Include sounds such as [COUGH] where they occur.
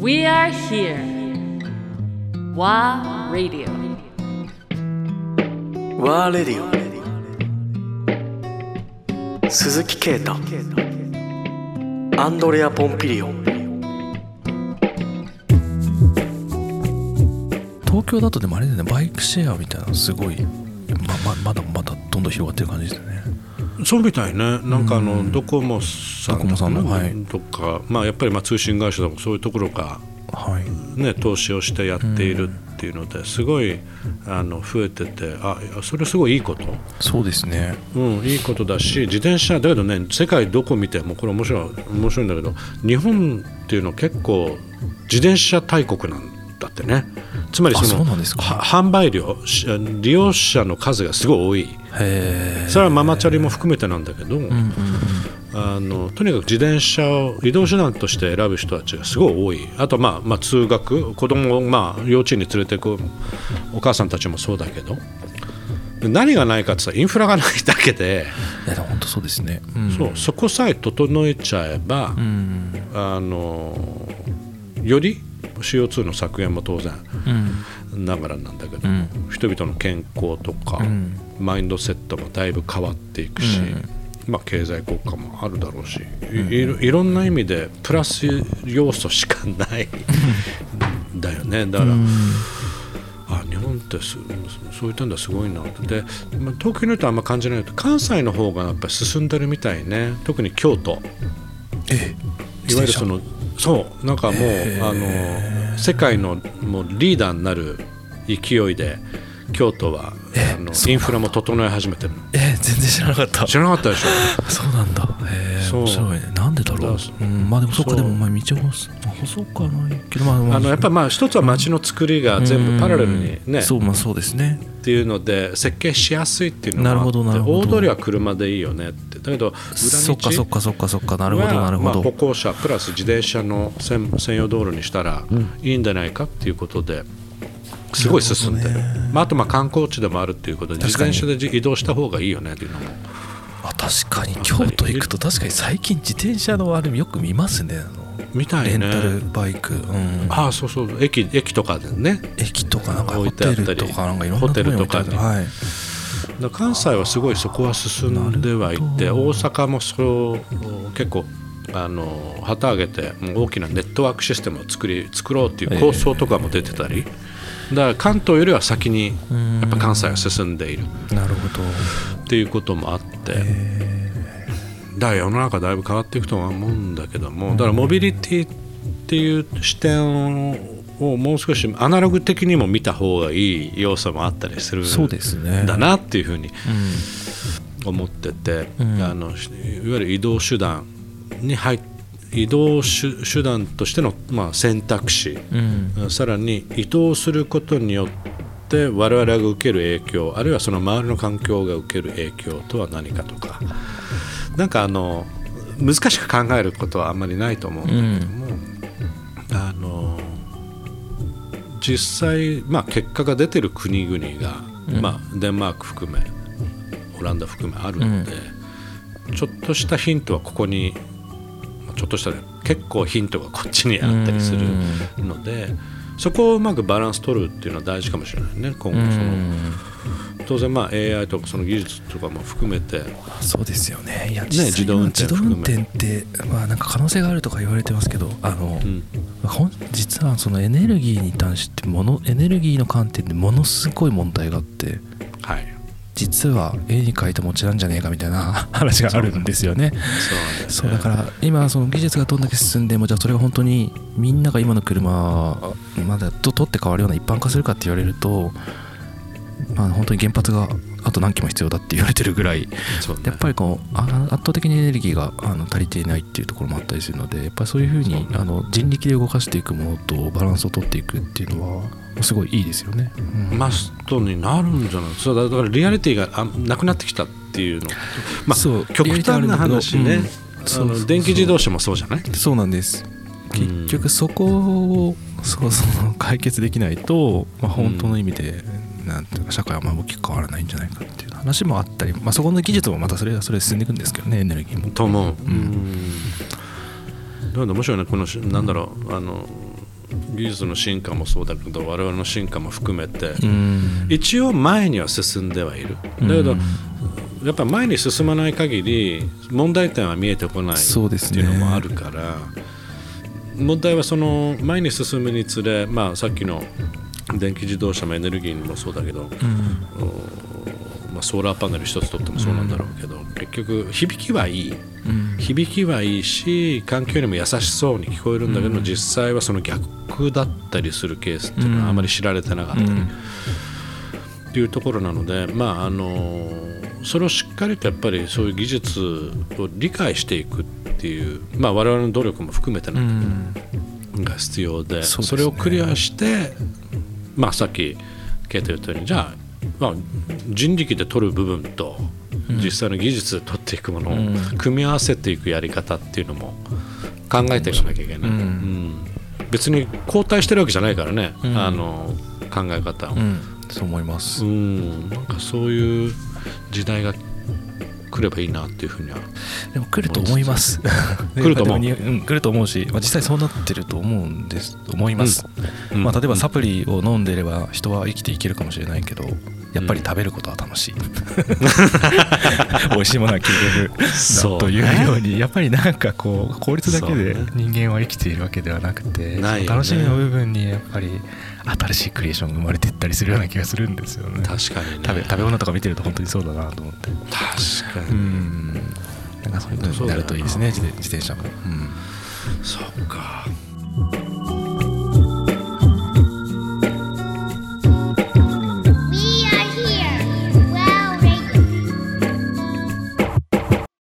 We are here. WA Radio. ワーレディオ鈴木啓太。アンドレア・ポンピリオン。東京だとでもあれだよね。バイクシェアみたいなのすごい。まままだまだどんどん広がってる感じですよねそうみたいね、なんかあの、ドコモさんドコモさんのはい。とか、まあ、やっぱりまあ通信会社でもそういうところが、はい。ね、投資をしてやっているっていうのですごいあの増えててあそれすごいいいこと、そうですね。うん、いいことだし自転車だけどね世界どこ見てもこれ面白い面白いんだけど日本っていうのは結構自転車大国なんだってね。つまりその販売量し利用者の数がすごい多い。それはママチャリも含めてなんだけど、うんうんあのとにかく自転車を移動手段として選ぶ人たちがすごい多い。あと、まあまあ、通学子供をまあ幼稚園に連れてくお母さんたちもそうだけどで何がないかって言ったらインフラがないだけで、いや本当そうですね。うん。そうそこさえ整えちゃえば、うん。あのより CO2 の削減も当然うん。ながらなんだけど、うん。人々の健康とか、うん。マインドセットもだいぶ変わっていくし、まあ、経済効果もあるだろうし、いいろいろんな意味でプラス要素しかない [LAUGHS] だよね。だから、あ日本ってすそういったんだすごいなで、まあ、東京の人はあんま感じないけど関西の方がやっぱり進んでるみたいね。特に京都。えいわゆるそのそうなんかもうあの世界のもうリーダーになる勢いで京都はあのインフラも整え始めてるえ全然知らなかった。知らなかったでしょ？[LAUGHS] そうなんだ。へえそう。面白いね。なんでだろう？だうんまあでもそっかでもまあ道を細くはないけどまあまあのやっぱりまあ一つは街の作りが全部パラレルにねそうまあそうですね。っていうので設計しやすいっていうのがなるほどなるほど。大通りは車でいいよねって。だけど裏そっかそっ道かそっかそっか。なるほどなるほど。歩行者プラス自転車の専専用道路にしたらいいんじゃないかっていうことですごい進んでる。まあ、あとまあ観光地でもあるっていうことで自転車で移動した方がいいよねっていうのも。あ確かに。京都行くと確かに最近自転車のあれよく見ますね。みたいね。レンタルバイク、うん、ああそうそう駅駅とかでね。駅とかなんかホ置いてあっテたり。ルとかなんかいろんなホテルとかにはい。だから関西はすごいそこは進んではいて大阪もそれを結構あの旗揚げて大きなネットワークシステムを作り作ろうっていう構想とかも出てたり、だから関東よりは先にやっぱ関西は進んでいる。なるほど。っていうこともあってだから世の中だいぶ変わっていくとは思うんだけどもだからモビリティっていう視点をもう少しアナログ的にも見た方がいい要素もあったりするそうですねだなっていうふうにうん思ってて、うん。あのいわゆる移動手段に入っ移動手手段としての、まあ、選択肢、うん。さらに移動することによって我々が受ける影響あるいはその周りの環境が受ける影響とは何かとか。なんかあの難しく考えることはあんまりないと思うんだけども、あの実際、まあ、結果が出てる国々が、まあ、デンマーク含めオランダ含めあるので、ちょっとしたヒントはここにまあちょっとしたね結構ヒントがこっちにあったりするのでそこをうまくバランス取るっていうのは大事かもしれないね今後その。当然まあ AI とかその技術とかも含めてそうですよね。いや実際自動運転自動運転含ってまあなんか可能性があるとか言われてますけどあの、ん。ほん実はそのエネルギーに対してものエネルギーの観点でものすごい問題があって。はい実は絵に描いた餅なんじゃねえかみたいな [LAUGHS] 話があるんですよね。そうだから今その技術がどんだけ進んでもじゃあそれが本当にみんなが今の車まだと取って変わるような一般化するかって言われるとまあ本当に原発があと何機も必要だって言われてるぐらいね。やっぱりこうあ圧倒的にエネルギーがあの足りていないっていうところもあったりするのでやっぱりそういうふうにあの人力で動かしていくものとバランスを取っていくっていうのはすごいいいですよね。うん。マストになるんじゃないそうだだからリアリティがあなくなってきたっていうの。まあそう極端な話ね、うん。あそうそうそう。の電気自動車もそうじゃない？そうなんです。結局そこをそうそう解決できないと、まあ、本当の意味で、なんていうか社会はまあ大きく変わらないんじゃないかっていう話もあったり、まあ、そこの技術もまたそれはそれで進んでいくんですけどねエネルギーも。と思う。うん。だから面白いねこのしなんだろうあの技術の進化もそうだけど我々の進化も含めて、うん。一応前には進んではいる。だけど、やっぱ前に進まない限り問題点は見えてこないそうですねっていうのもあるから、問題はその前に進むにつれ、まあ、さっきの電気自動車もエネルギーにもそうだけど、うんまあ、ソーラーパネル一つとってもそうなんだろうけど、結局響きはいい。うん。響きはいいし環境にも優しそうに聞こえるんだけど、実際はその逆だったりするケースっていうのはあまり知られてなかった。り、っていうところなので、まあ、あのそれをしっかりとやっぱりそういう技術を理解していくっていう、まあ、我々の努力も含めてうなんだけどん。が必要でそれをクリアして、まあ、さっきケイト言ったようにじゃあ、まあ、人力で取る部分と実際の技術で取っていくものうん。を組み合わせていくやり方っていうのも考えていかなきゃいけない、うん。うん。別に後退してるわけじゃないからね、うん。あの考え方を、うん。そう思います。うん、なんかそういう時代が来ればいいなっていうふうにはでも来ると思います。[LAUGHS] 来ると思ううん、来ると思うし、まあ、実際そうなってると思うんです思います。うんまあ、例えばサプリを飲んでれば人は生きていけるかもしれないけどやっぱり食べることは楽しい、美味しいものは消える。そうね。というようにやっぱりなんかこう効率だけで人間は生きているわけではなくてね。楽しみの部分にやっぱり新しいクリエーションが生まれていったりするような気がするんですよね。確かにね。食べ食べ物とか見てると本当にそうだなと思って。確かに、うん。なんかそういうのになるといいですね自転車も、うん。そうか